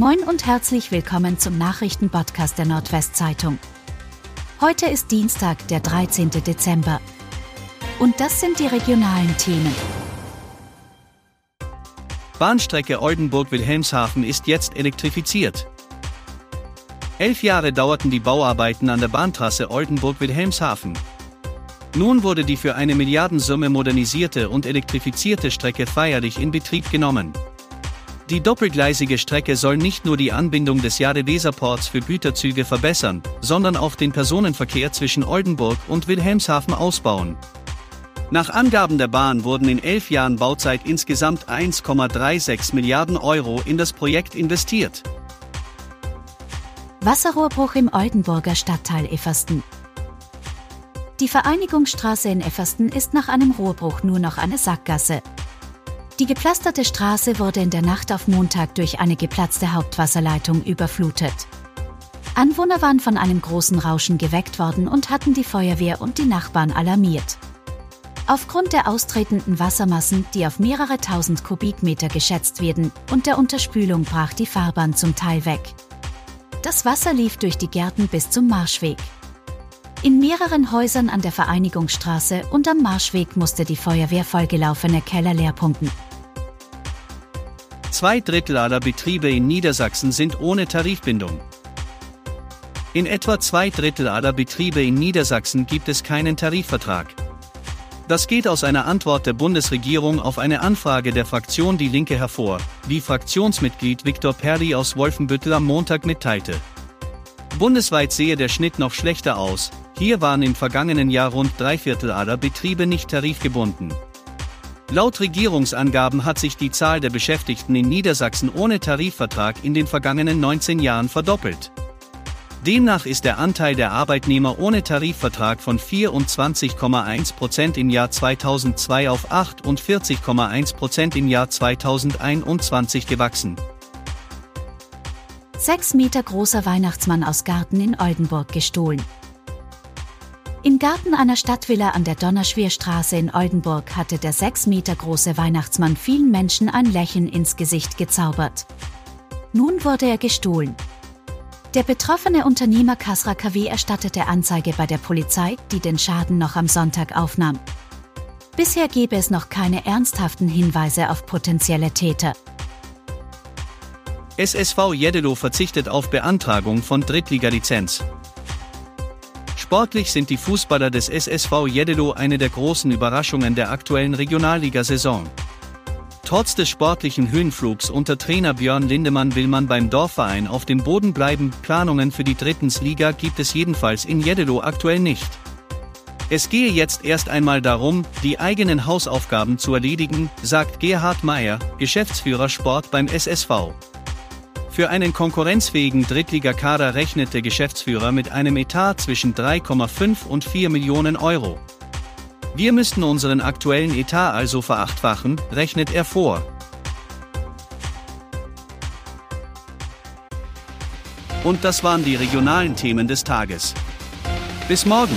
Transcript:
Moin und herzlich willkommen zum Nachrichtenpodcast der Nordwestzeitung. Heute ist Dienstag, der 13. Dezember. Und das sind die regionalen Themen. Bahnstrecke Oldenburg-Wilhelmshaven ist jetzt elektrifiziert. Elf Jahre dauerten die Bauarbeiten an der Bahntrasse Oldenburg-Wilhelmshaven. Nun wurde die für eine Milliardensumme modernisierte und elektrifizierte Strecke feierlich in Betrieb genommen. Die doppelgleisige Strecke soll nicht nur die Anbindung des Jade-Weserports für Güterzüge verbessern, sondern auch den Personenverkehr zwischen Oldenburg und Wilhelmshaven ausbauen. Nach Angaben der Bahn wurden in elf Jahren Bauzeit insgesamt 1,36 Milliarden Euro in das Projekt investiert. Wasserrohrbruch im Oldenburger Stadtteil Effersten. Die Vereinigungsstraße in Effersten ist nach einem Rohrbruch nur noch eine Sackgasse. Die gepflasterte Straße wurde in der Nacht auf Montag durch eine geplatzte Hauptwasserleitung überflutet. Anwohner waren von einem großen Rauschen geweckt worden und hatten die Feuerwehr und die Nachbarn alarmiert. Aufgrund der austretenden Wassermassen, die auf mehrere tausend Kubikmeter geschätzt werden, und der Unterspülung brach die Fahrbahn zum Teil weg. Das Wasser lief durch die Gärten bis zum Marschweg. In mehreren Häusern an der Vereinigungsstraße und am Marschweg musste die Feuerwehr vollgelaufene Keller leerpumpen. Zwei Drittel aller Betriebe in Niedersachsen sind ohne Tarifbindung. In etwa zwei Drittel aller Betriebe in Niedersachsen gibt es keinen Tarifvertrag. Das geht aus einer Antwort der Bundesregierung auf eine Anfrage der Fraktion Die Linke hervor, wie Fraktionsmitglied Viktor Perli aus Wolfenbüttel am Montag mitteilte. Bundesweit sehe der Schnitt noch schlechter aus, hier waren im vergangenen Jahr rund drei Viertel aller Betriebe nicht tarifgebunden. Laut Regierungsangaben hat sich die Zahl der Beschäftigten in Niedersachsen ohne Tarifvertrag in den vergangenen 19 Jahren verdoppelt. Demnach ist der Anteil der Arbeitnehmer ohne Tarifvertrag von 24,1 Prozent im Jahr 2002 auf 48,1 Prozent im Jahr 2021 gewachsen. Sechs Meter großer Weihnachtsmann aus Garten in Oldenburg gestohlen. Im Garten einer Stadtvilla an der Donnerschwierstraße in Oldenburg hatte der sechs Meter große Weihnachtsmann vielen Menschen ein Lächeln ins Gesicht gezaubert. Nun wurde er gestohlen. Der betroffene Unternehmer Kasra KW erstattete Anzeige bei der Polizei, die den Schaden noch am Sonntag aufnahm. Bisher gebe es noch keine ernsthaften Hinweise auf potenzielle Täter. SSV Jeddelo verzichtet auf Beantragung von Drittliga-Lizenz. Sportlich sind die Fußballer des SSV Jeddelo eine der großen Überraschungen der aktuellen Regionalligasaison. Trotz des sportlichen Höhenflugs unter Trainer Björn Lindemann will man beim Dorfverein auf dem Boden bleiben. Planungen für die Drittensliga gibt es jedenfalls in Jeddelo aktuell nicht. Es gehe jetzt erst einmal darum, die eigenen Hausaufgaben zu erledigen, sagt Gerhard Meyer, Geschäftsführer Sport beim SSV. Für einen konkurrenzfähigen Drittligakader rechnet der Geschäftsführer mit einem Etat zwischen 3,5 und 4 Millionen Euro. Wir müssten unseren aktuellen Etat also verachtfachen, rechnet er vor. Und das waren die regionalen Themen des Tages. Bis morgen!